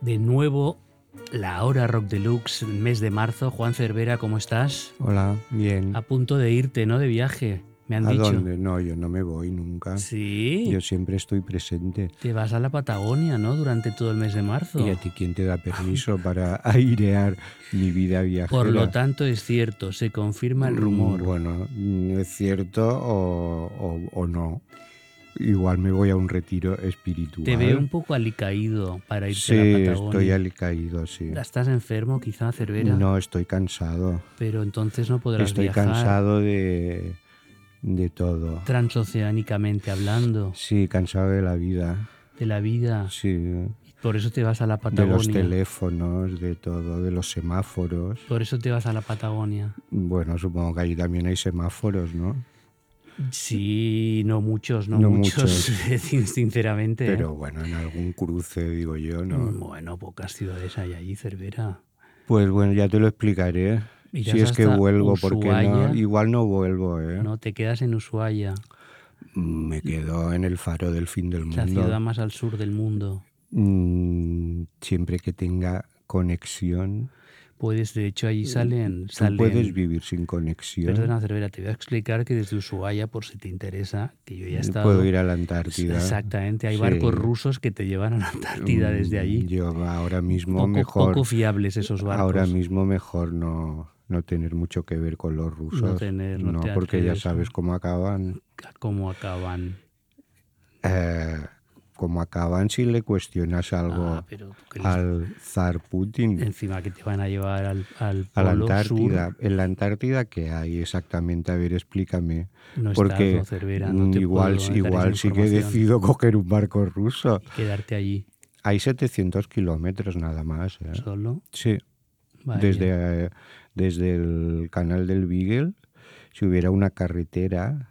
De nuevo la hora rock deluxe, el mes de marzo. Juan Cervera, ¿cómo estás? Hola, bien. A punto de irte, ¿no? De viaje, me han ¿A dicho. dónde? No, yo no me voy nunca. Sí, Yo siempre estoy presente. te vas a la Patagonia, ¿no? Durante todo el mes de marzo. ¿Y a ti quién te da permiso para airear mi vida viajera? Por lo tanto, es cierto, se confirma el Mm, rumor. Bueno, es cierto o, o- o no. Igual me voy a un retiro espiritual. Te veo un poco alicaído para irte Sí, a la Patagonia. estoy alicaído, sí. ¿Estás enfermo, quizá, Cervera? No, estoy cansado. Pero entonces no podrás Estoy viajar cansado de, de todo. transoceánicamente hablando Sí, cansado de la vida. de la vida. Sí, Por eso te vas a la de los Patagonia. teléfonos, de todo, de los semáforos. Por eso te vas a la Patagonia. Bueno, supongo que allí también hay semáforos, ¿no? Sí, no muchos, no, No muchos, sinceramente. ¿eh? Pero bueno, en algún cruce, digo yo, ¿no? Bueno, pocas ciudades hay allí, Cervera. Pues bueno, ya te lo explicaré. Irás Si es que vuelvo, porque no, Ushuaia. igual no vuelvo, ¿eh? No, te quedas en Ushuaia, Me quedo en el faro del fin del la mundo. ciudad más al sur del mundo. Mm, siempre que tenga conexión. Puedes, de hecho, allí salen... Tú salen puedes vivir sin conexión. Perdona, Cervera, te voy a explicar que desde Ushuaia, por si te interesa, que yo ya he estado... Puedo ir a la Antártida. Exactamente, hay Sí. barcos rusos que te llevan a la Antártida desde allí. Mm, Yo ahora mismo Poco, mejor. poco fiables esos barcos. Ahora mismo mejor no, no tener mucho que ver con los rusos. tener- no te porque ya sabes ¿no? cómo acaban. ¿Cómo acaban? eh, cómo acaban si le cuestionas algo Ah, pero al zar Putin. encima que te van a llevar al, al A la Antártida. sur. En la Antártida, ¿qué hay exactamente? A ver, explícame. No Porque estás, Cervera, no mm, igual, igual sí que decido coger un barco ruso. Y quedarte allí Hay 700 kilómetros nada más. ¿eh? solo. Sí. Vaya. desde, eh, desde el canal del Beagle, si hubiera una carretera,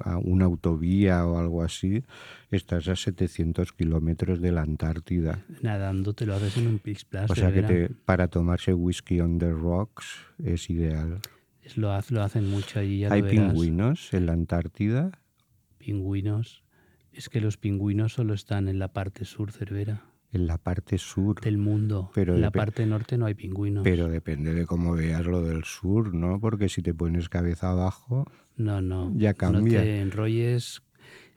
a- una autovía o algo así, estás a 700 kilómetros de la Antártida. Nadando te lo haces en un Pix Plus, O sea que te- para tomarse whisky on the rocks es ideal. Es- Lo, lo hacen mucho allí, ya Hay lo pingüinos en la Antártida. Pingüinos. Es que los pingüinos solo están en la parte sur, Cervera, En la parte sur, del mundo. Pero en la parte norte no hay pingüinos. pero depende de cómo veas lo del sur, ¿no? Porque si te pones cabeza abajo, No, no. Ya cambia. No te enrolles.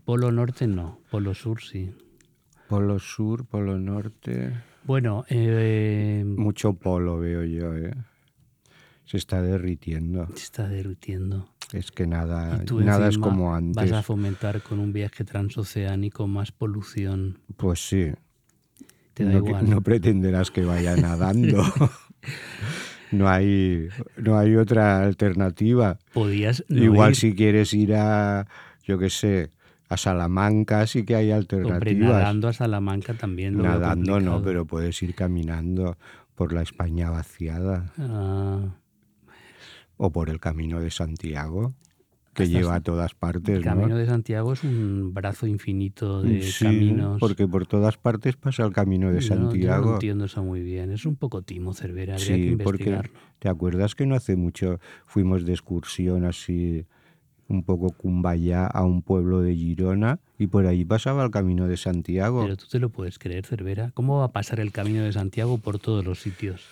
Polo norte no, polo sur sí. polo sur, polo norte, Bueno, eh, mucho polo veo yo, ¿eh? Se está derritiendo. se está derritiendo. Es que nada, tú nada es como antes. Vas a fomentar con un viaje transoceánico más polución. Pues sí. Te da no, que- igual. no pretenderás que vaya nadando. no hay, no hay otra alternativa. Podías no Igual ir. si quieres ir a, yo qué sé, a Salamanca sí que hay Hombre, alternativas. nadando a Salamanca también lo Nadando no, pero puedes ir caminando por la España vaciada Ah, o por el Camino de Santiago, que lleva a todas partes, el ¿no? Camino de Santiago es un brazo infinito de Sí, caminos. porque por todas partes pasa el Camino de no- yo no Santiago. entiendo eso muy bien. Es un poco timo, Cervera. Que Sí, porque. ¿te acuerdas que no hace mucho fuimos de excursión así un poco cumbaya a un pueblo de Girona y por ahí pasaba el Camino de Santiago? Pero tú te lo puedes creer, Cervera. ¿Cómo va a pasar el Camino de Santiago por todos los sitios?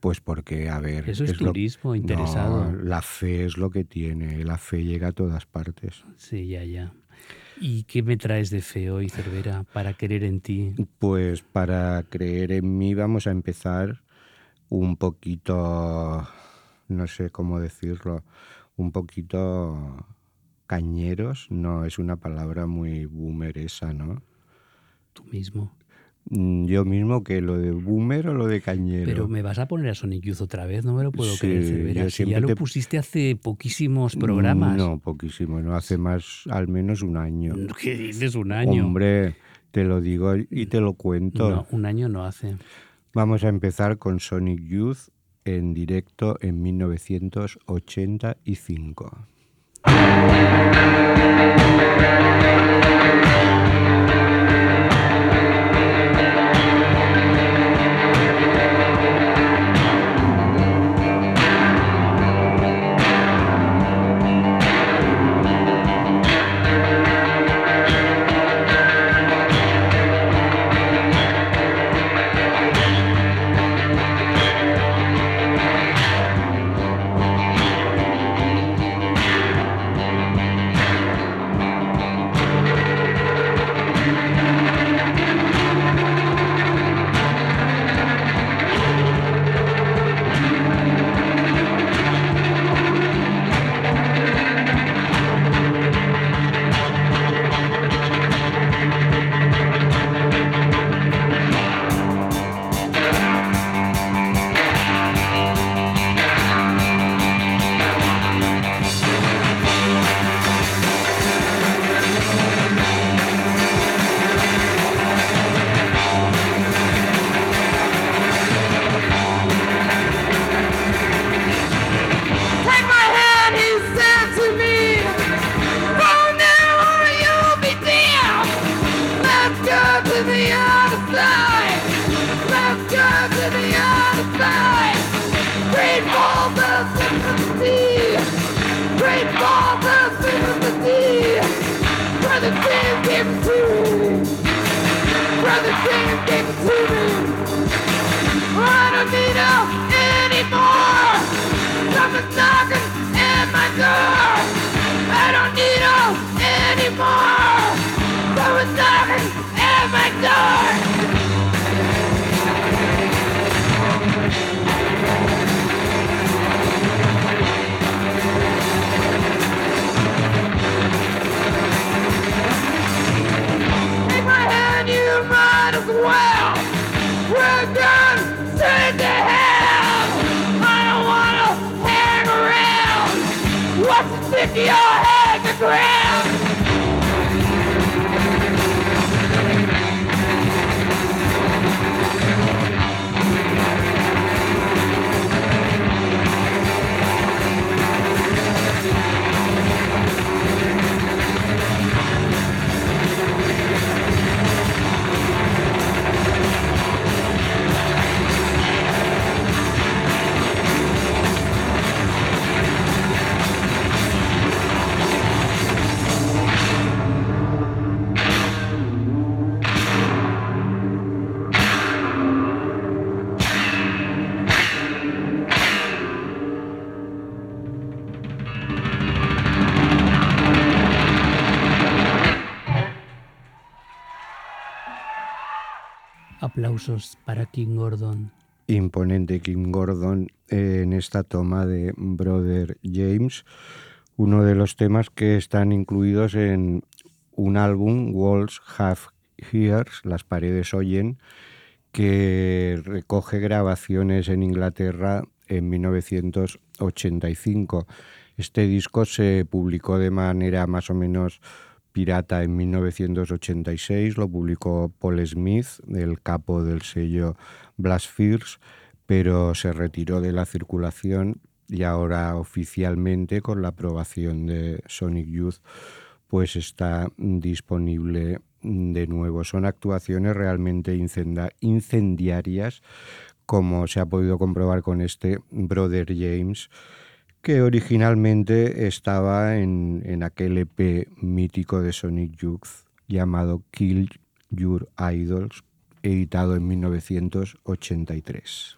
Pues porque, a ver, Eso es turismo interesado. No, la fe es lo que tiene, la fe llega a todas partes. Sí, ya, ya. ¿Y qué me traes de fe hoy, Cervera, para querer en ti? Pues para creer en mí vamos a empezar un poquito, no sé cómo decirlo, un poquito cañeros. No, es una palabra muy boomer esa, ¿no? Tú mismo. Mm, yo mismo que lo de Boomer o lo de Cañero. Pero me vas a poner a Sonic Youth otra vez, no me lo puedo Sí, creer, yo siempre ya lo te- pusiste hace poquísimos programas. No, poquísimo, no hace más, al menos un año. ¿Qué dices? Un año. Hombre, te lo digo y te lo cuento. No, un año no hace. Vamos a empezar con Sonic Youth en directo en 1985. Yeah. Para King Gordon. imponente Kim Gordon eh, en esta toma de Brother James, uno de los temas que están incluidos en un álbum, Walls Have Ears, Las paredes oyen, que recoge grabaciones en Inglaterra en 1985. Este disco se publicó de manera más o menos pirata en 1986, lo publicó Paul Smith, el capo del sello Blast Fears, pero se retiró de la circulación y ahora oficialmente con la aprobación de Sonic Youth pues está disponible de nuevo. Son actuaciones realmente incendiarias como se ha podido comprobar con este Brother James que originalmente estaba en, en aquel EP mítico de Sonic Youth llamado Kill Your Idols, editado en 1983.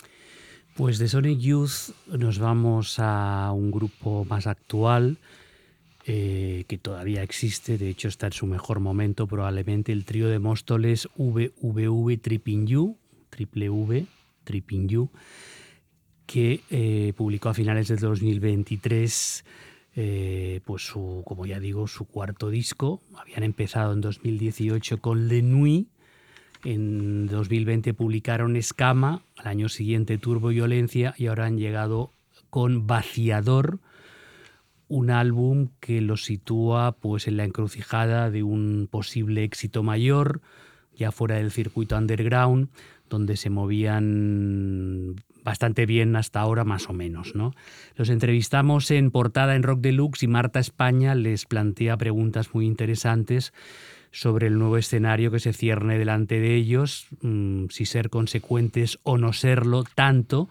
Pues de Sonic Youth nos vamos a un grupo más actual eh, que todavía existe, de hecho está en su mejor momento probablemente, el trío de Móstoles VVV Tripping You, triple V, Tripping You, que eh, publicó a finales del 2023 eh, pues su, como ya digo, su cuarto disco. Habían empezado en 2018 con Le Nuit En 2020 publicaron Escama, al año siguiente Turbo Violencia y ahora han llegado con Vaciador, un álbum que los sitúa pues en la encrucijada de un posible éxito mayor, ya fuera del circuito underground, donde se movían bastante bien hasta ahora más o menos. ¿no? Los entrevistamos en portada en Rock Deluxe y Marta España les plantea preguntas muy interesantes sobre el nuevo escenario que se cierne delante de ellos, mm, si ser consecuentes o no serlo tanto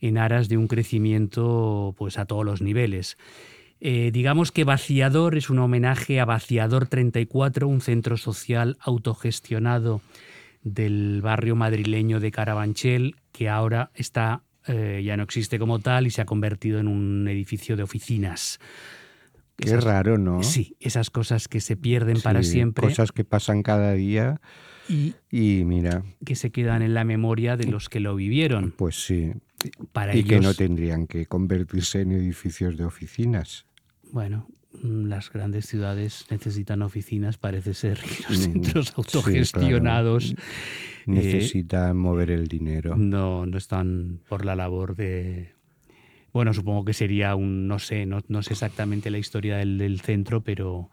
en aras de un crecimiento pues a todos los niveles. Eh, digamos que Vaciador es un homenaje a Vaciador 34, un centro social autogestionado del barrio madrileño de Carabanchel, que ahora está, eh, ya no existe como tal y se ha convertido en un edificio de oficinas. Qué raro, ¿no? Sí, esas cosas que se pierden para siempre Cosas que pasan cada día y y mira, que se quedan en la memoria de los que lo vivieron. pues sí. Para Y ellos, que no tendrían que convertirse en edificios de oficinas. bueno, las grandes ciudades necesitan oficinas, parece ser, y los Mm, centros sí, autogestionados Necesitan mover el dinero. no, no están por la labor de... Bueno, supongo que sería un, no sé, no, no sé exactamente la historia del, del centro, pero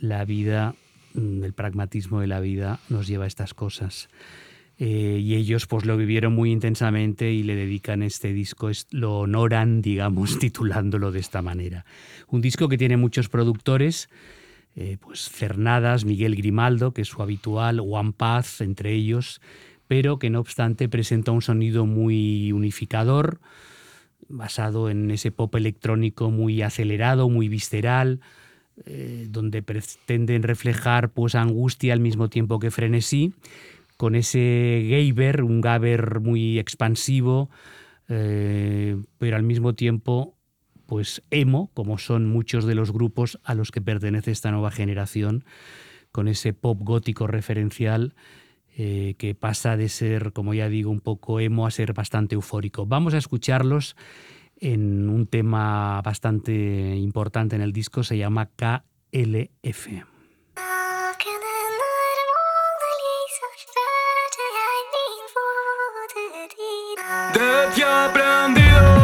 la vida, mm, el pragmatismo de la vida nos lleva a estas cosas. Eh, y ellos pues lo vivieron muy intensamente y le dedican este disco, lo honoran, digamos, titulándolo de esta manera. Un disco que tiene muchos productores, eh, pues Cernadas, Miguel Grimaldo, que es su habitual, One Path, entre ellos, pero que no obstante presenta un sonido muy unificador, basado en ese pop electrónico muy acelerado, muy visceral, eh, donde pretenden reflejar pues angustia al mismo tiempo que frenesí, con ese Gabber, un Gabber muy expansivo, eh, pero al mismo tiempo pues emo, como son muchos de los grupos a los que pertenece esta nueva generación, con ese pop gótico referencial eh, que pasa de ser, como ya digo, un poco emo a ser bastante eufórico. Vamos a escucharlos en un tema bastante importante en el disco, se llama KLF. que aprendido.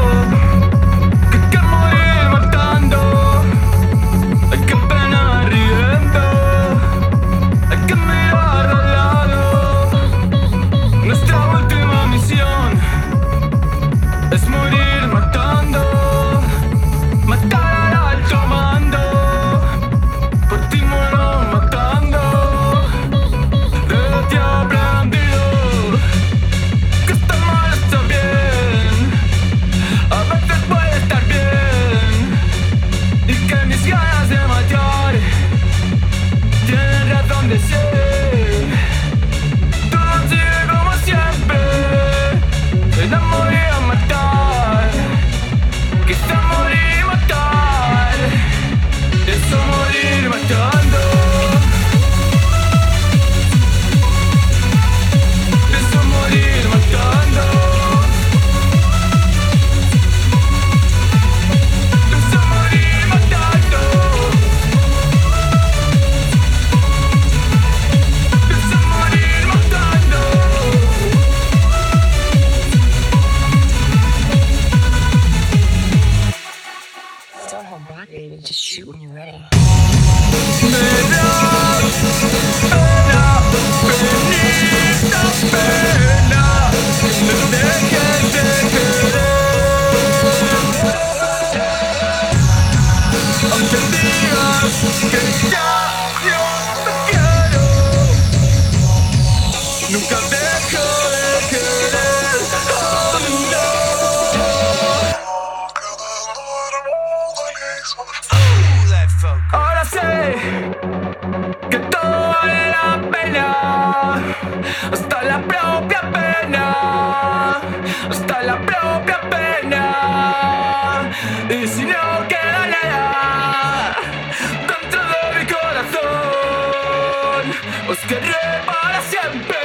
Os querré para siempre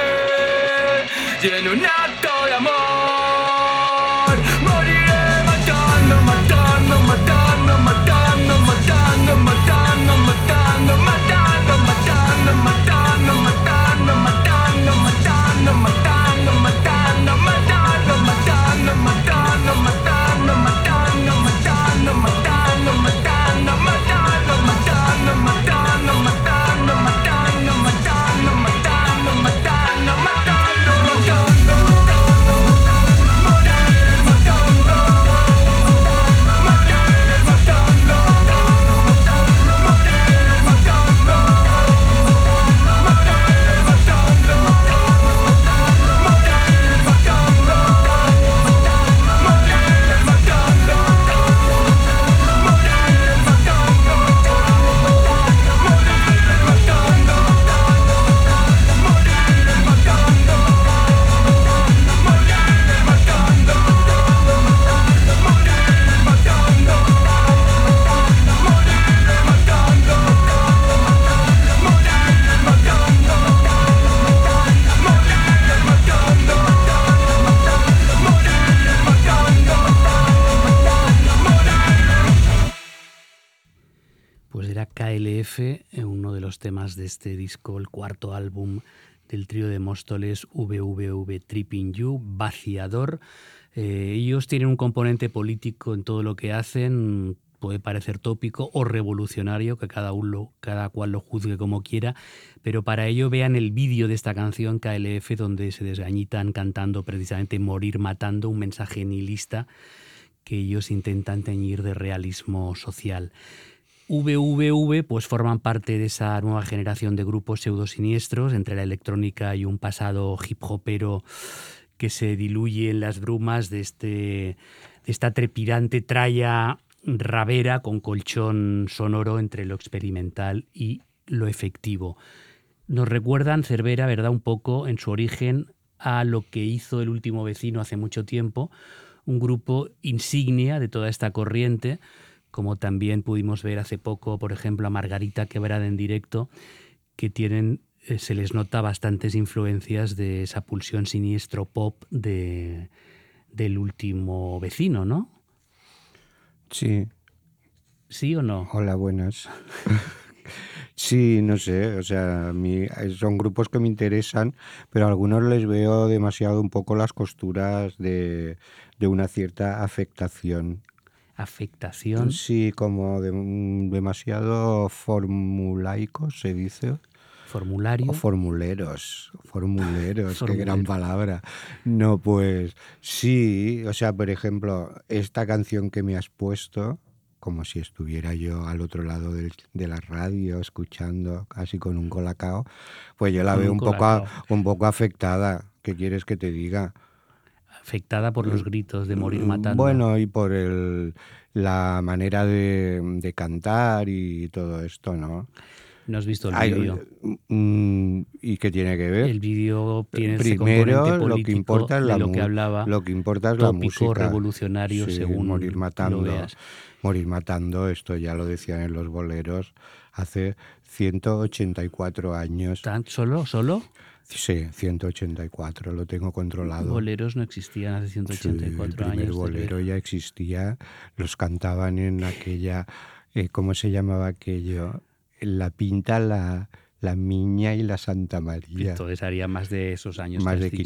y en un acto de amor. De este disco, el cuarto álbum del trío de Móstoles VVV Tripping You, Vaciador. Eh, ellos tienen un componente político en todo lo que hacen, puede parecer tópico o revolucionario, que cada, uno, cada cual lo juzgue como quiera, pero para ello vean el vídeo de esta canción KLF donde se desgañitan cantando precisamente Morir matando, un mensaje nihilista que ellos intentan teñir de realismo social. VVV pues forman parte de esa nueva generación de grupos pseudosiniestros entre la electrónica y un pasado hip hopero que se diluye en las brumas de, este, de esta trepidante tralla rabera con colchón sonoro entre lo experimental y lo efectivo. Nos recuerdan Cervera, ¿verdad? Un poco en su origen a lo que hizo el último vecino hace mucho tiempo, un grupo insignia de toda esta corriente, como también pudimos ver hace poco, por ejemplo, a Margarita Quebrada en directo, que tienen, eh, se les nota bastantes influencias de esa pulsión siniestro pop de, del último vecino, ¿no? Sí. ¿Sí o no? Hola, buenas. Sí, no sé, o sea, a mí son grupos que me interesan, pero a algunos les veo demasiado un poco las costuras de, de una cierta afectación. Afectación. Sí, como de- demasiado formulaicos, se dice. Formulario. O formuleros, formuleros, qué gran palabra. No, pues sí, o sea, por ejemplo, esta canción que me has puesto, como si estuviera yo al otro lado del- de la radio escuchando, casi con un colacao, pues yo la Con veo un un poco, un poco afectada. ¿Qué quieres que te diga? Afectada por los gritos de morir matando. Bueno, y por el, la manera de, de cantar y todo esto, ¿no? no has visto el vídeo. mm, ¿Y qué tiene que ver? El vídeo tiene ese Primero, componente lo que importa es la lo que hablaba. Lo que importa es la tópico, música. revolucionario, Sí, según morir lo matando. veas. Morir matando, esto ya lo decían en los boleros hace 184 años. ¿Tan solo? ¿Solo? Sí, 184, lo tengo controlado. Boleros no existían hace Sí, 184 el primer años. bolero ya existía, los cantaban en aquella, eh, ¿cómo se llamaba aquello? La Pinta, la, la Miña y la Santa María. Entonces haría más de esos años. Más de has dicho.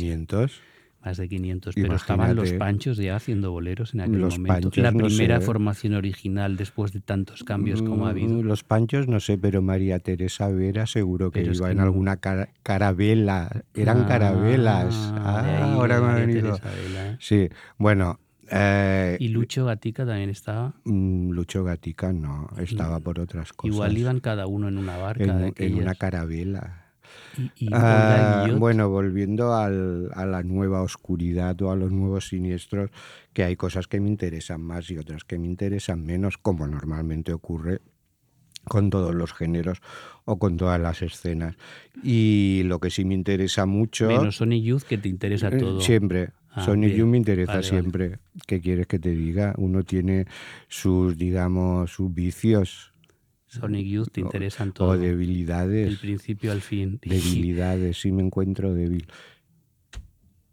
500. Más de 500. Pero estaban los panchos ya haciendo boleros en aquel Los momento. Panchos, la no primera sé. formación original después de tantos cambios como ha habido. Mm, Los panchos no sé, pero María Teresa Vera seguro que Pero es iba que en no- alguna cara- carabela. Eran Ah, carabelas. Ah, ahí, ahora me ha venido. Vela, ¿eh? Sí, bueno. eh, Y Lucho Gatica también estaba. mm, Lucho Gatica no, estaba por otras cosas. Igual iban cada uno en una barca en, de en una carabela. Y, y Ah, bueno, volviendo al- a la nueva oscuridad o a los nuevos siniestros, que hay cosas que me interesan más y otras que me interesan menos, como normalmente ocurre con todos los géneros o con todas las escenas. Y lo que sí me interesa mucho... menos Sony Youth que te interesa eh, todo. Siempre. Ah, bien. Youth me interesa Vale, vale. siempre. ¿Qué quieres que te diga? Uno tiene sus, digamos, sus vicios Sonic Youth te o- interesan o todo. debilidades. Del principio al fin. debilidades, sí me encuentro débil.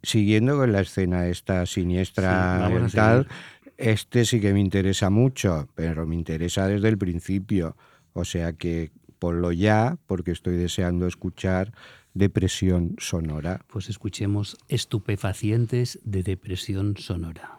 Siguiendo con la escena esta siniestra vamos a y tal, seguir. este sí que me interesa mucho, pero me interesa desde el principio. O sea que ponlo ya, porque estoy deseando escuchar Depresión Sonora. Pues escuchemos Estupefacientes de Depresión Sonora.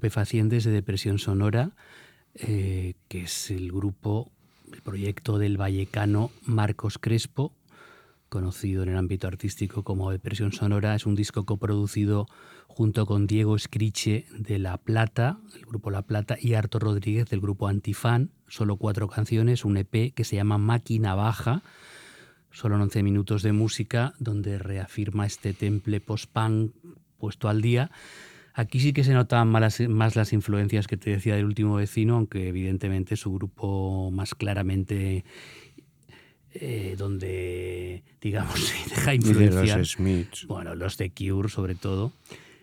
De Depresión Sonora, eh, que es el grupo, el proyecto del vallecano Marcos Crespo, conocido en el ámbito artístico como Depresión Sonora. Es un disco coproducido junto con Diego Escriche de La Plata, el grupo La Plata, y Arto Rodríguez del grupo Antifan. Solo cuatro canciones, un EP que se llama Máquina Baja. Solo 11 minutos de música donde reafirma este temple post-punk puesto al día. Aquí sí que se notan más las, más las influencias que te decía del último vecino, aunque evidentemente su grupo más claramente eh, donde, digamos, se deja Y de influenciar. los Smiths. Bueno, los de Cure sobre todo.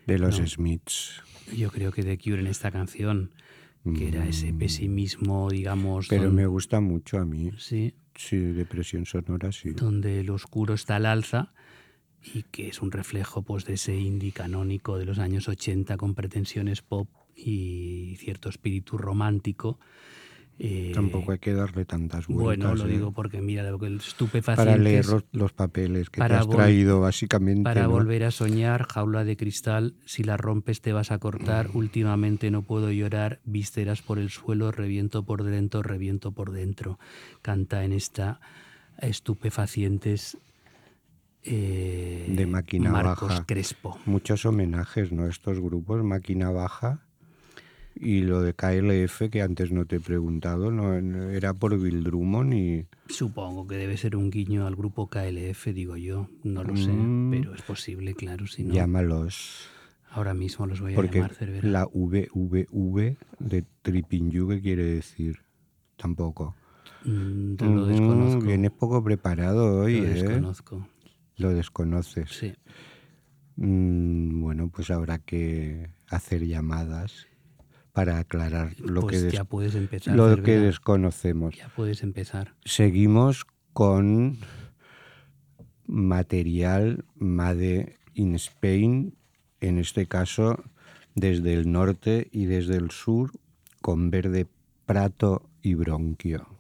De los No. Smiths. Yo creo que The Cure en esta canción, que era ese pesimismo, digamos, Mm. Pero don- me gusta mucho a mí. sí, Sí, depresión sonora, sí. donde el oscuro está al alza y que es un reflejo pues, de ese indie canónico de los años 80 con pretensiones pop y cierto espíritu romántico. Eh, Tampoco hay que darle tantas vueltas. Bueno, lo ¿eh? digo porque mira, lo que el Para estupefacientes leer los, los papeles que para te has traído, básicamente. Para ¿no? volver a soñar, jaula de cristal, si la rompes te vas a cortar, últimamente no puedo llorar, vísceras por el suelo, reviento por dentro, reviento por dentro. Canta en esta estupefacientes eh, De máquina Marcos baja. Crespo. Muchos homenajes, ¿no? Estos grupos, Máquina Baja y lo de KLF, que antes no te he preguntado, no era por Bill Drummond y Supongo que debe ser un guiño al grupo KLF, digo yo, no lo sé, Mm. pero es posible, claro, si no, llámalos. ahora mismo los voy a Porque llamar Cervera. la VVV de Tripping You, ¿qué quiere decir? Tampoco. Mm, te lo Mm, desconozco. Vienes poco preparado hoy, lo ¿eh? Lo desconoces. Sí. Mm, bueno, pues habrá que hacer llamadas para aclarar lo pues que, ya puedes empezar. lo que desconocemos. Ya puedes empezar. Seguimos con material Made in Spain, en este caso desde el norte y desde el sur, con verde prato y bronquio.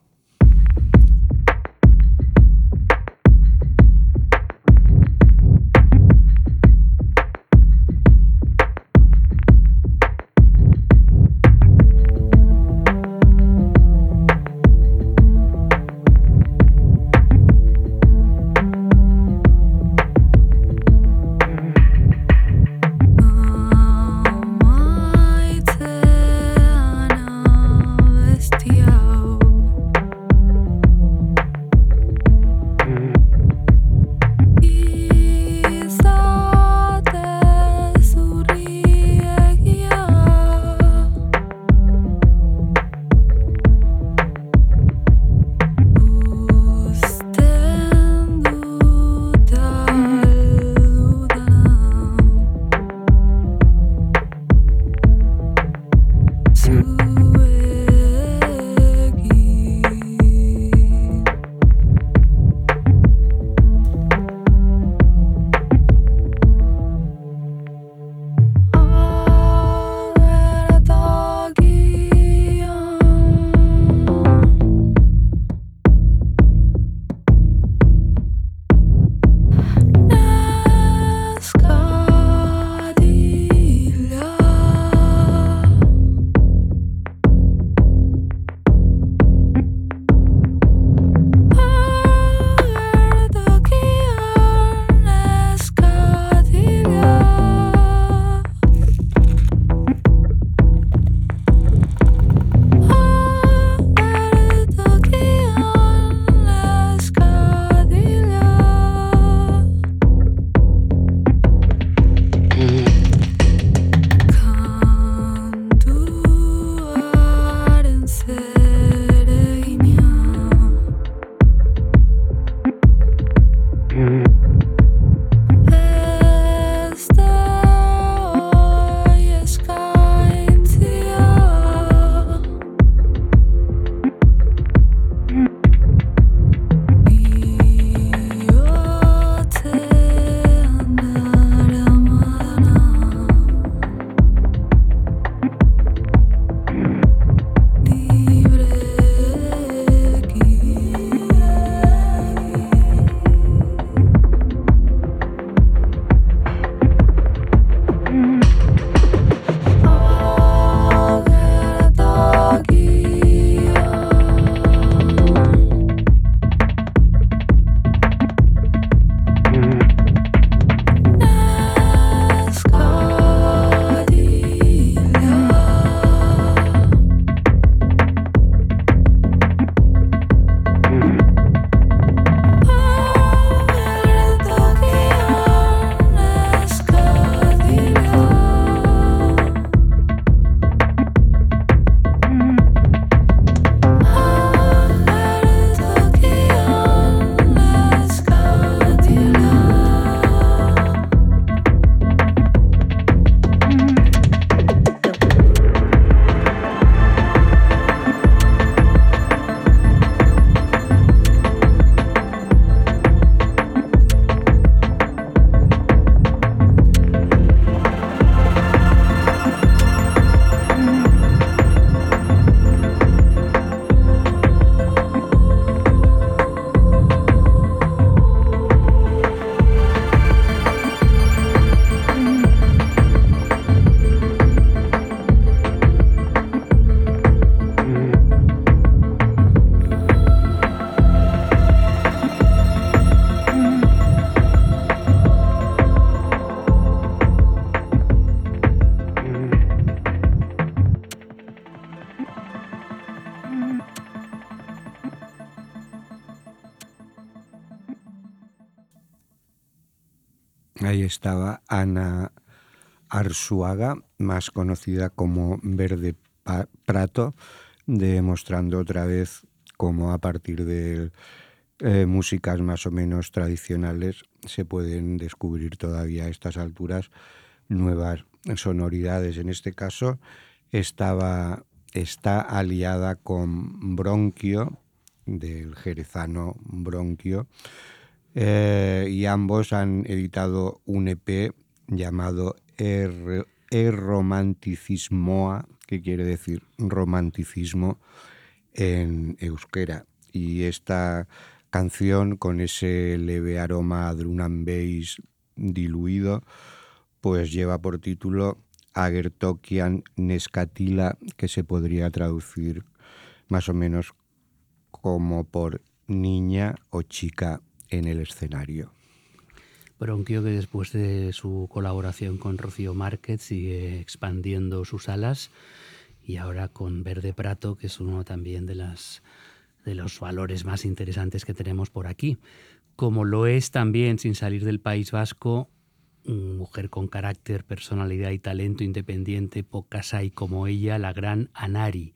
Arzuaga, más conocida como Verde Prato, demostrando otra vez cómo a partir de eh, músicas más o menos tradicionales se pueden descubrir todavía a estas alturas nuevas sonoridades. En este caso estaba, está aliada con Bronquio, del jerezano Bronquio, eh, y ambos han editado un EP llamado Er, que quiere decir romanticismo en euskera. Y esta canción, con ese leve aroma drum and bass diluido, pues lleva por título Agertokian Neskatila, que se podría traducir más o menos como por niña o chica en el escenario. Bronquio que después de su colaboración con Rocío Márquez sigue expandiendo sus alas y ahora con Verde Prato, que es uno también de, las, de los valores más interesantes que tenemos por aquí. Como lo es también, sin salir del País Vasco, mujer con carácter, personalidad y talento independiente, pocas hay como ella, la gran Anari,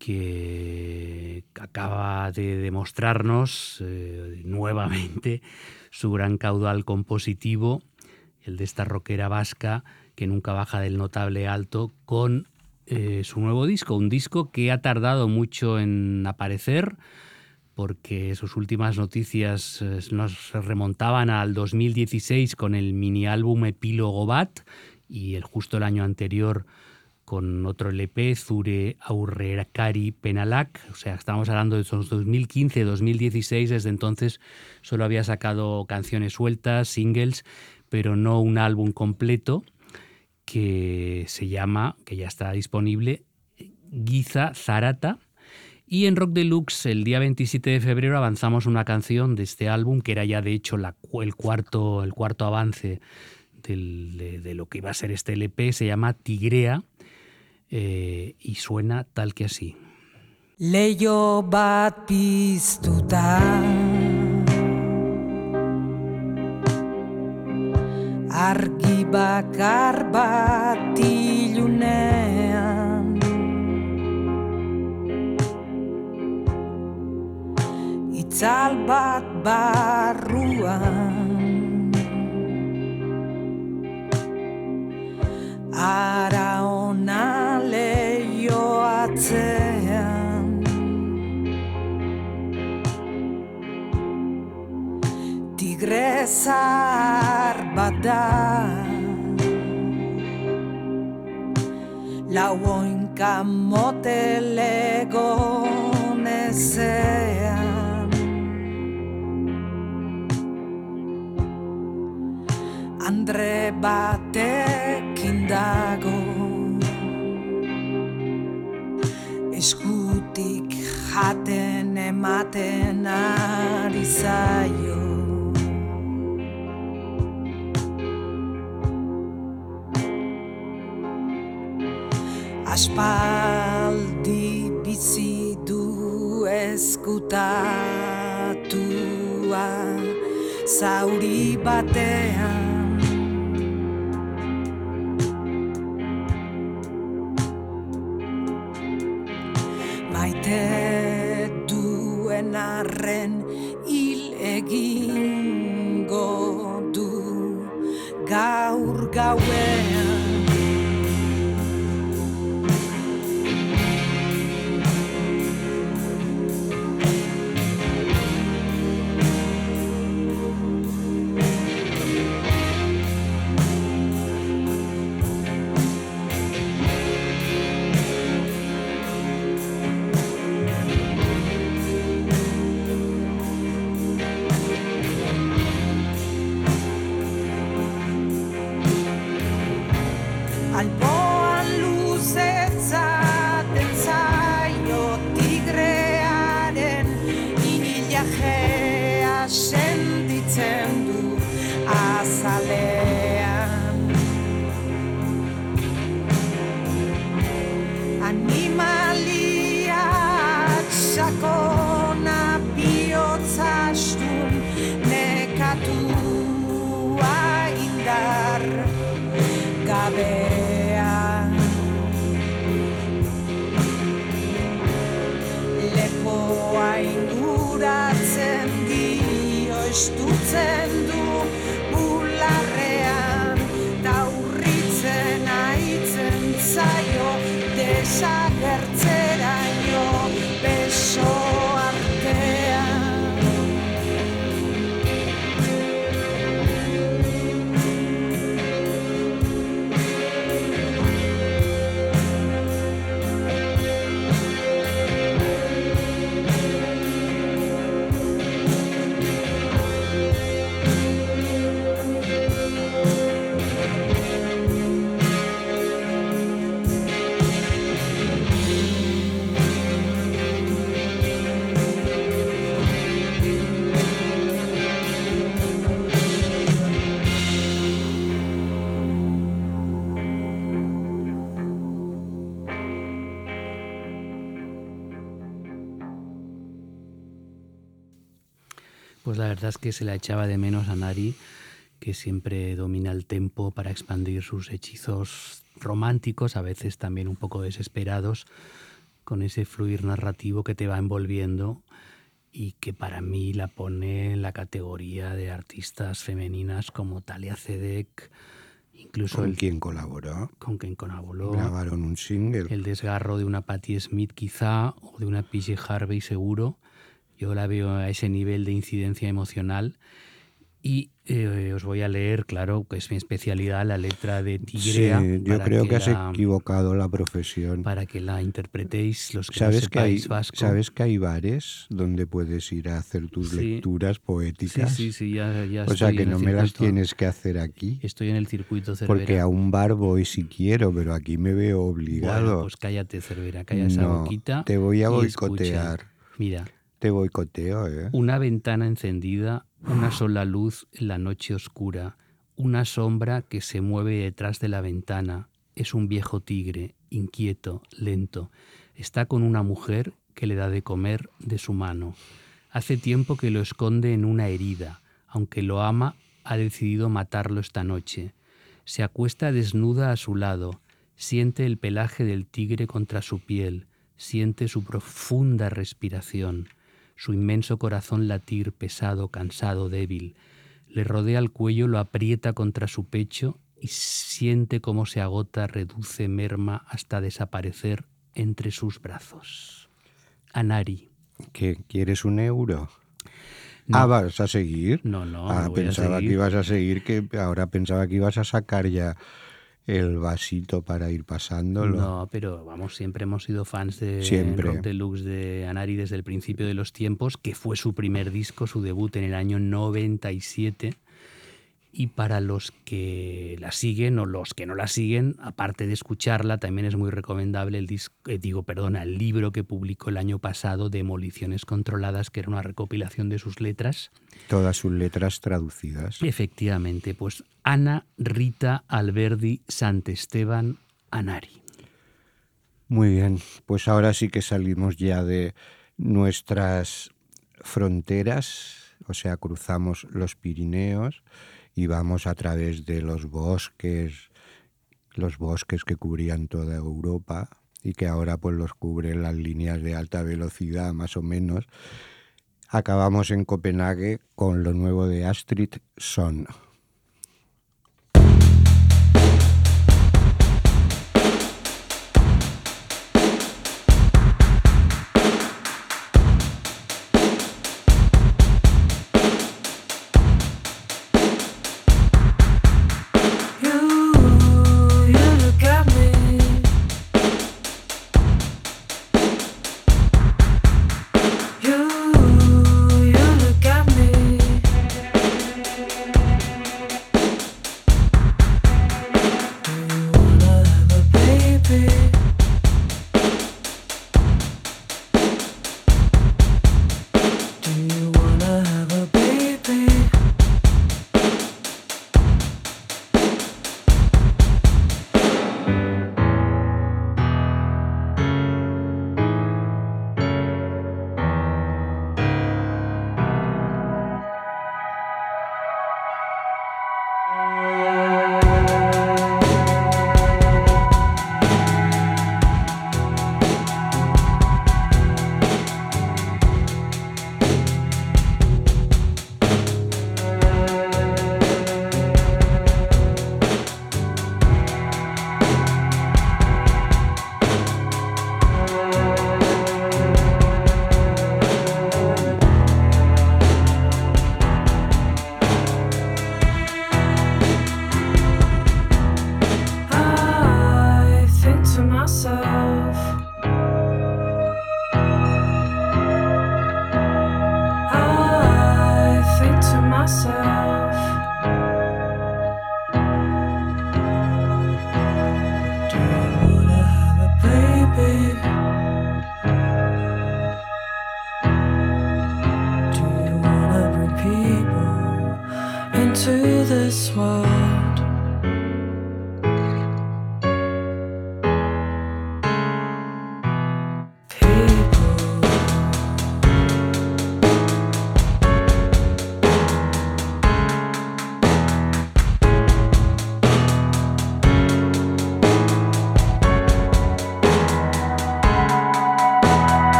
que acaba de demostrarnos eh, nuevamente su gran caudal compositivo, el de esta rockera vasca que nunca baja del notable alto, con eh, su nuevo disco, un disco que ha tardado mucho en aparecer, porque sus últimas noticias eh, nos remontaban al 2016 con el mini álbum Epílogo Bat y el justo el año anterior con otro LP, Zure Aurrekari Penalak, o sea, estamos hablando de esos 2015-2016, desde entonces solo había sacado canciones sueltas, singles, pero no un álbum completo que se llama, que ya está disponible, Giza Zarata. Y en Rock Deluxe, el día 27 de febrero, avanzamos una canción de este álbum, que era ya de hecho la, el, cuarto, el cuarto avance de, de, lo que iba a ser este LP, se llama Tigrea, eh, y suena tal que así. Leio bat piztuta Argi bakar bat ilunean Itzal bat barruan atzean Tigrezar bat da Lau oinka motelego nezean ematen ari zaio. Aspaldi bizi du eskutatua zauri batean got where la verdad es que se la echaba de menos a Nari, que siempre domina el tempo para expandir sus hechizos románticos, a veces también un poco desesperados, con ese fluir narrativo que te va envolviendo y que para mí la pone en la categoría de artistas femeninas como Talia Zedek, incluso ¿Con el, quién colaboró? con quien colaboró, Grabaron un single. el desgarro de una Patti Smith quizá o de una PJ Harvey seguro. Yo la veo a ese nivel de incidencia emocional y eh, os voy a leer, claro, que es mi especialidad, la letra de Sí, Tigrea. yo para creo que, has la- equivocado la profesión. Para que la interpretéis los que no ¿Sabes que, hay, vasco. ¿Sabes que hay bares donde puedes ir a hacer tus Sí. lecturas Sí, poéticas? sí, sí, ya, ya o sea que no me las tienes que hacer aquí. Estoy en el circuito Cervera. Porque a un bar voy si quiero, pero aquí me veo obligado. Bueno, pues cállate, Cervera, calla esa No, boquita. te voy a y escucha. boicotear. Mira, Te boicoteo, ¿eh? Una ventana encendida, una sola luz en la noche oscura, una sombra que se mueve detrás de la ventana. Es un viejo tigre, inquieto, lento. Está con una mujer que le da de comer de su mano. Hace tiempo que lo esconde en una herida. Aunque lo ama, ha decidido matarlo esta noche. Se acuesta desnuda a su lado. Siente el pelaje del tigre contra su piel. Siente su profunda respiración su inmenso corazón latir pesado, cansado, débil. Le rodea el cuello, lo aprieta contra su pecho y siente cómo se agota, reduce, merma hasta desaparecer entre sus brazos. Anari. ¿Qué? ¿Quieres un euro? No. Ah, ¿vas a seguir? No, no, Ah, no voy a pensaba que ibas a seguir, que ahora pensaba que ibas a sacar ya el vasito para ir pasándolo. No, pero vamos, siempre hemos sido fans de Siempre. Rock Deluxe de Anari desde el principio de los tiempos, que fue su primer disco, su debut en el año 97. Y para los que la siguen o los que no la siguen, aparte de escucharla, también es muy recomendable el disco, eh, digo, perdona, el libro que publicó el año pasado, Demoliciones Controladas, que era una recopilación de sus letras. Todas sus letras traducidas. Efectivamente, pues Ana Rita Alberdi Santesteban Anari. Muy bien, pues ahora sí que salimos ya de nuestras fronteras, o sea, cruzamos los Pirineos y vamos a través de los bosques, los bosques que cubrían toda Europa y que ahora pues los cubren las líneas de alta velocidad más o menos. Acabamos en Copenhague con lo nuevo de Astrid Son.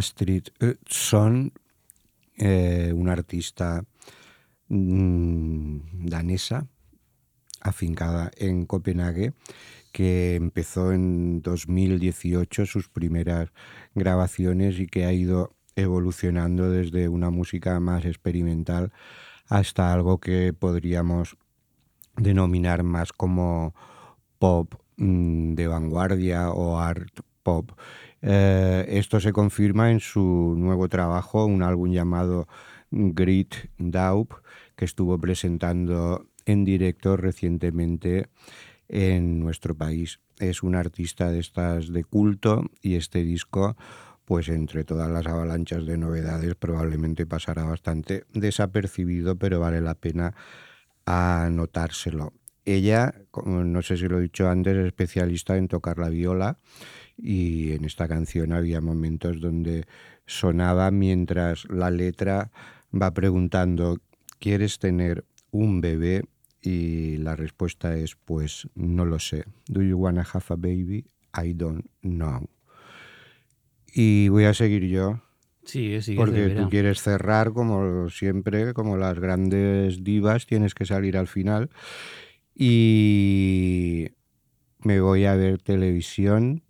Astrid Son, eh, una artista mm, danesa afincada en Copenhague, que empezó en 2018 sus primeras grabaciones y que ha ido evolucionando desde una música más experimental hasta algo que podríamos denominar más como pop mm, de vanguardia o art pop. Eh, esto se confirma en su nuevo trabajo, un álbum llamado Grit Daup, que estuvo presentando en directo recientemente en nuestro país. Es un artista de estas de culto y este disco, pues entre todas las avalanchas de novedades, probablemente pasará bastante desapercibido, pero vale la pena anotárselo. Ella, no sé si lo he dicho antes, es especialista en tocar la viola y en esta canción había momentos donde sonaba mientras la letra va preguntando, ¿quieres tener un bebé? Y la respuesta es, pues no lo sé. Do you wanna have a baby? I don't know. Y voy a seguir yo, Sí, sí. porque tú quieres cerrar como siempre, como las grandes divas, tienes que salir al final. Y me voy a ver televisión,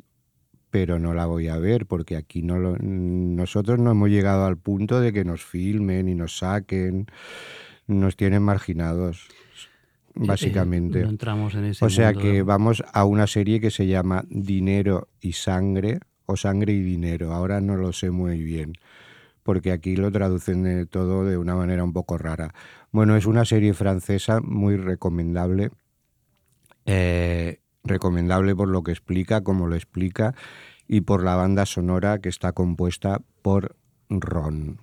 pero no la voy a ver porque aquí no lo- nosotros no hemos llegado al punto de que nos filmen y nos saquen, nos tienen marginados, básicamente. Eh, no entramos en ese O sea mundo. que vamos a una serie que se llama Dinero y Sangre o Sangre y Dinero. Ahora no lo sé muy bien porque aquí lo traducen de todo de una manera un poco rara. Bueno, es una serie francesa muy recomendable. eh, recomendable por lo que explica, como lo explica, y por la banda sonora que está compuesta por Ron.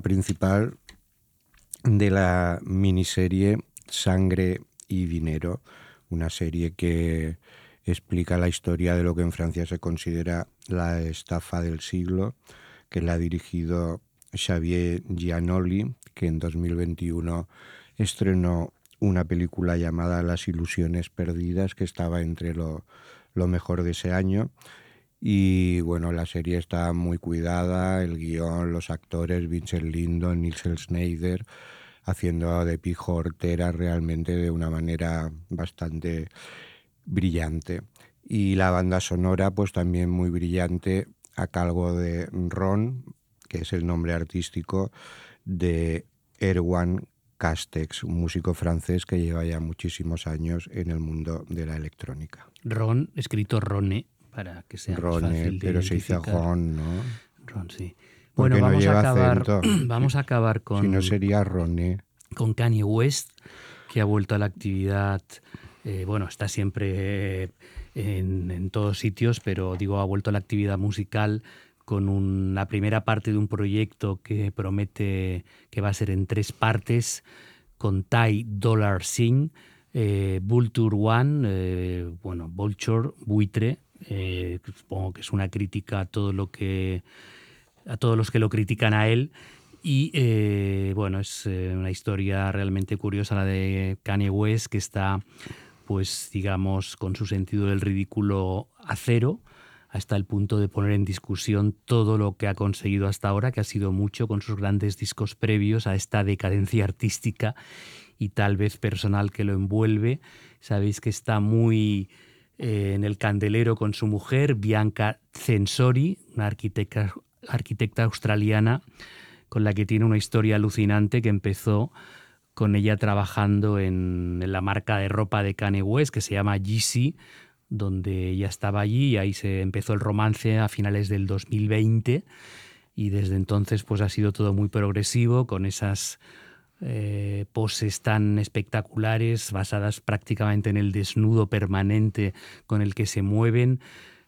Principal de la miniserie Sangre y Dinero, una serie que explica la historia de lo que en Francia se considera la estafa del siglo, que la ha dirigido Xavier Giannoli, que en 2021 estrenó una película llamada Las ilusiones perdidas, que estaba entre lo mejor de ese año. Y bueno, la serie está muy cuidada, el guion, los actores, Vincent Lindon, Nielsen Schneider, haciendo de pijo hortera realmente de una manera bastante brillante. Y la banda sonora, pues también muy brillante, a cargo de Ron, que es el nombre artístico de Erwan Castex, un músico francés que lleva ya muchísimos años en el mundo de la electrónica. Ron, escrito Rone, para que sea más Rone, fácil de pero se dice. Ron, ¿no? Ron, sí. Bueno, no vamos a acabar, acento. vamos a acabar con, Si no sería Rone. con Kanye West, que ha vuelto a la actividad. eh, bueno, está siempre eh, en, en todos sitios, pero digo, ha vuelto a la actividad musical con un- la primera parte de un proyecto que promete que va a ser en tres partes, con Ty Dollar Singh, eh, Vulture One, eh, bueno, Vulture, buitre, eh, supongo que es una crítica a todo lo que a todos los que lo critican a él. Y eh, bueno, es eh, una historia realmente curiosa la de Kanye West, que está, pues digamos, con su sentido del ridículo a cero, hasta el punto de poner en discusión todo lo que ha conseguido hasta ahora, que ha sido mucho con sus grandes discos previos a esta decadencia artística y tal vez personal que lo envuelve. Sabéis que está muy eh, en el candelero con su mujer, Bianca Censori, una arquitecta, australiana con la que tiene una historia alucinante que empezó con ella trabajando en, en la marca de ropa de Kanye West que se llama Yeezy, donde ella estaba allí y ahí se empezó el romance a finales del 2020 y desde entonces pues ha sido todo muy progresivo con esas eh, poses tan espectaculares basadas prácticamente en el desnudo permanente con el que se mueven.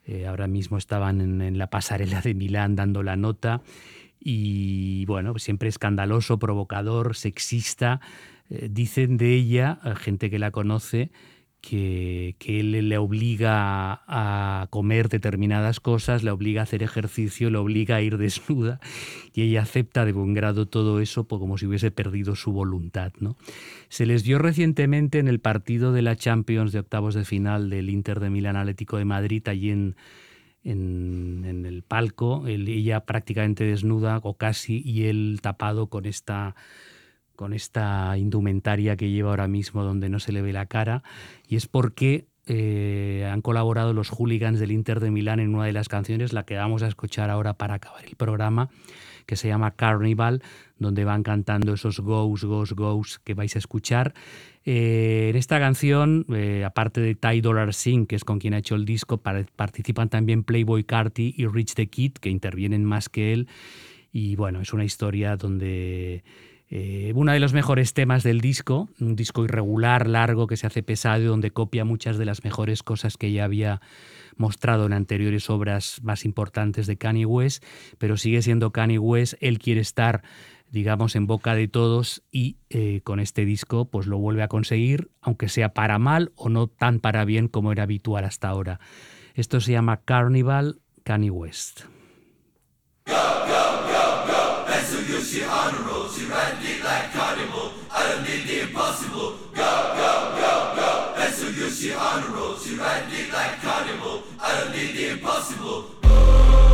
Eh, ahora mismo estaban en, la pasarela de Milán dando la nota y bueno, siempre escandaloso, provocador, sexista. Eh, dicen de ella, gente que la conoce, que, que él le obliga a comer determinadas cosas, le obliga a hacer ejercicio, le obliga a ir desnuda y ella acepta de buen grado todo eso pues, como si hubiese perdido su voluntad. ¿no? Se les vio recientemente en el partido de la Champions de octavos de final del Inter de Milán Atlético de Madrid, allí en, en, en el palco, ella prácticamente desnuda o casi y él tapado con esta con esta indumentaria que lleva ahora mismo donde no se le ve la cara y es porque eh, han colaborado los hooligans del Inter de Milán en una de las canciones, la que vamos a escuchar ahora para acabar el programa, que se llama Carnival, donde van cantando esos goes, goes, goes que vais a escuchar. Eh, en esta canción, eh, aparte de Ty Dollar Singh, que es con quien ha hecho el disco, par- participan también Playboy Carti y Rich the Kid, que intervienen más que él. Y bueno, es una historia donde eh, uno de los mejores temas del disco, un disco irregular, largo, que se hace pesado, donde copia muchas de las mejores cosas que ya había mostrado en anteriores obras más importantes de Kanye West, pero sigue siendo Kanye West, él quiere estar digamos en boca de todos y eh, con este disco pues lo vuelve a conseguir, aunque sea para mal o no tan para bien como era habitual hasta ahora. Esto se llama Carnival Kanye West. like carnival. I don't need the impossible. Go, go, go, go. That's so you, she on a roll. She ride me like carnival. I don't need the impossible. Oh.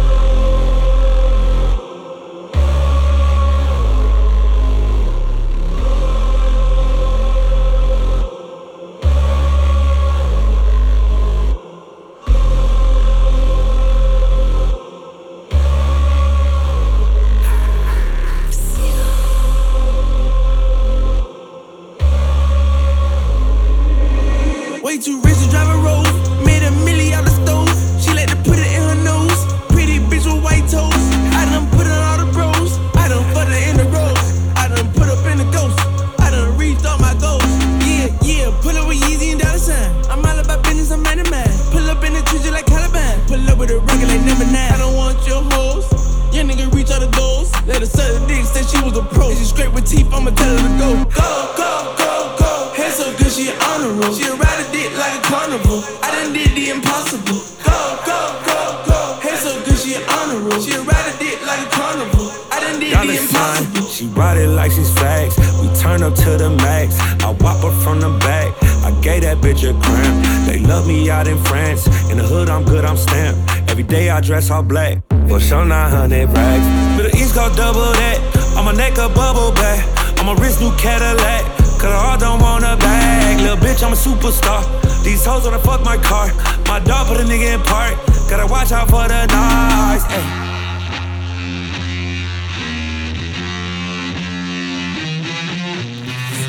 Dress all black. For sure, 900 rags. Middle East go double that. On my neck, a bubble back. On my wrist, new Cadillac. Cause I don't want a bag. Little bitch, I'm a superstar. These hoes wanna fuck my car. My dog put a nigga in park. Gotta watch out for the. Ay.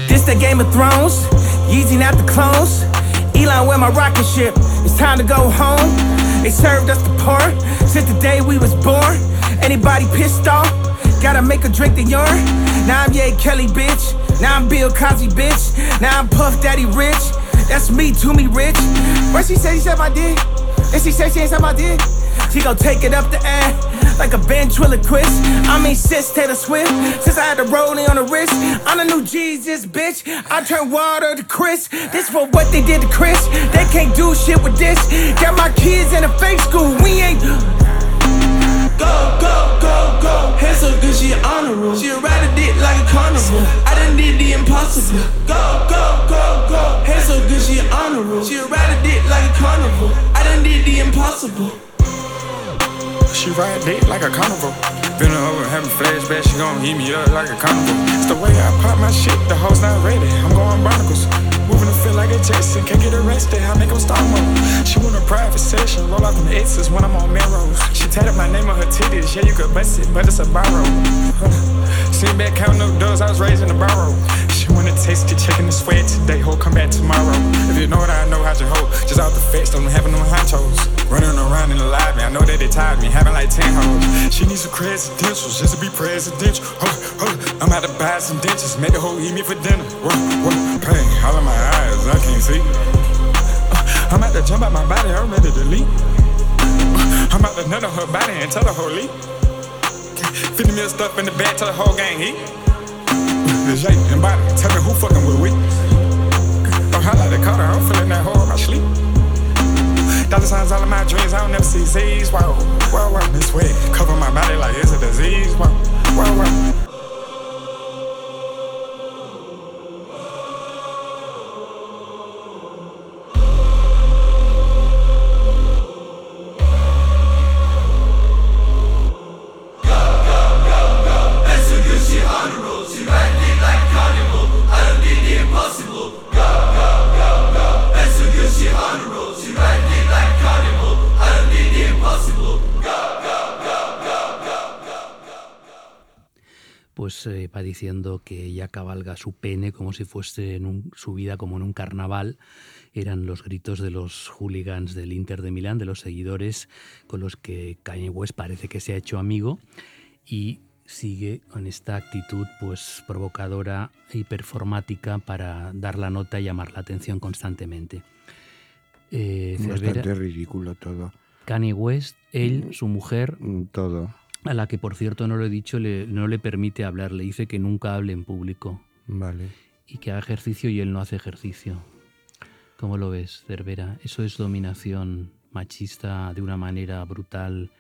This the Game of Thrones, Yeezy not the clones. Elon, where my rocket ship? It's time to go home. They served us the part since the day we was born. Anybody pissed off? Gotta make a drink the urine. Now I'm Ye Kelly, bitch. Now I'm Bill Cosby, bitch. Now I'm Puff Daddy Rich. That's me, to me rich. Where she said she said my dick? And she said she ain't said my dick. She gon' take it up the ass like a ventriloquist. I mean, sis Taylor Swift. Since I had the rolling on the wrist, I'm the new Jesus, bitch. I turn water to Chris. This for what they did to Chris. They can't do shit with this. Got my kids in a fake school. We ain't. Go, go, go, go. Hair so good, she an honor roll. She ride a dick like a carnival. I done did the impossible. Go, go, go, go. Hair so good, she an honor roll. She ride a dick like a carnival. I done did the impossible. She ride dick like a carnival. Been over having flashbacks, she gon' heat me up like a carnival. It's the way I pop my shit, the hoes not ready. I'm going barnacles. Moving to feel like a Jason, can't get arrested. I make 'em start mode. She want a private session, roll out them X's when I'm on Melrose. She tatted my name on her titties, yeah, you could bust it, but it's a borrow. Sitting back counting up doors, I was raised in the barrow. She wanna taste it, checking the sweat today, ho, come back tomorrow. If you know what I know, how's your hoe? Just out the fence, don't having no high toes. Running around in the lobby, I know that they tired me, having like 10 hoes. She needs some presidentials just to be presidential. Hold, hold, I'm out to buy some dentures, make the hoe eat me for dinner. Whoa, whoa, pain, all in my eyes, I can't see. Uh, I'm out to jump out my body, I'm ready to leap. Uh, I'm out to nut on her body and tell the whole leap. 50 mil stuff in the bag, tell the whole gang eat. The J and body, tell me who fucking with we. Oh, I like the Carter, I'm feeling that hole in my sleep. Dollar signs all in my dreams, I don't never see Z's. Wow, wow, wow, this way. Cover my body like it's a disease. Wow, wow, wow. Pues eh, va diciendo que ella cabalga su pene como si fuese en un- su vida como en un carnaval. Eran los gritos de los hooligans del Inter de Milán, de los seguidores con los que Kanye West parece que se ha hecho amigo y sigue con esta actitud pues provocadora y performática para dar la nota y llamar la atención constantemente. Eh, Bastante Cervera, ridículo todo. Kanye West, él, su mujer, Mm, Todo. A la que por cierto no lo he dicho, le- no le permite hablar, le dice que nunca hable en público Vale. y que haga ejercicio y él no hace ejercicio. ¿Cómo lo ves, Cervera? ¿Eso es dominación machista de una manera brutal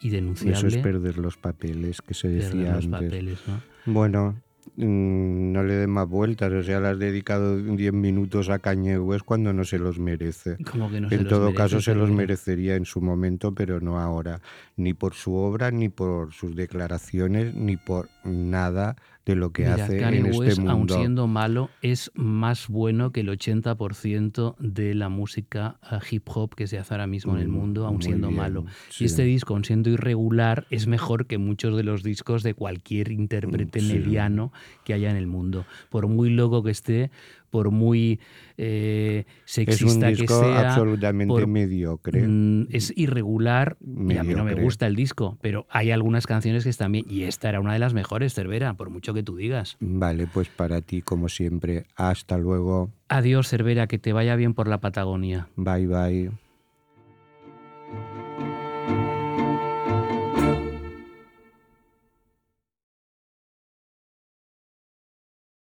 y denunciable? Eso es perder los papeles que se Perder decía los antes. papeles, ¿no? Bueno, no le den más vueltas, o sea, le has dedicado 10 minutos a Kanye West cuando no se los merece. Como que no se en los todo merece, caso se los merecería en su momento, pero no ahora, ni por su obra, ni por sus declaraciones, ni por nada de lo que Mira, hace Kanye en este West, aun mundo. siendo malo, es más bueno que el 80% de la música eh, hip hop que se hace ahora mismo en el Mm, mundo, aun siendo bien, malo. sí. Y este disco, aun siendo irregular, es mejor que muchos de los discos de cualquier intérprete Mm, sí. mediano que haya en el mundo. Por muy loco que esté, por muy eh, es un sexista que disco sea, absolutamente por- mediocre. Mm, es irregular y a mí no me gusta el disco, pero hay algunas canciones que están bien y esta era una de las mejores, Cervera, por mucho que tú digas. Vale, pues para ti, como siempre, hasta luego. Adiós, Cervera, que te vaya bien por la Patagonia. Bye bye.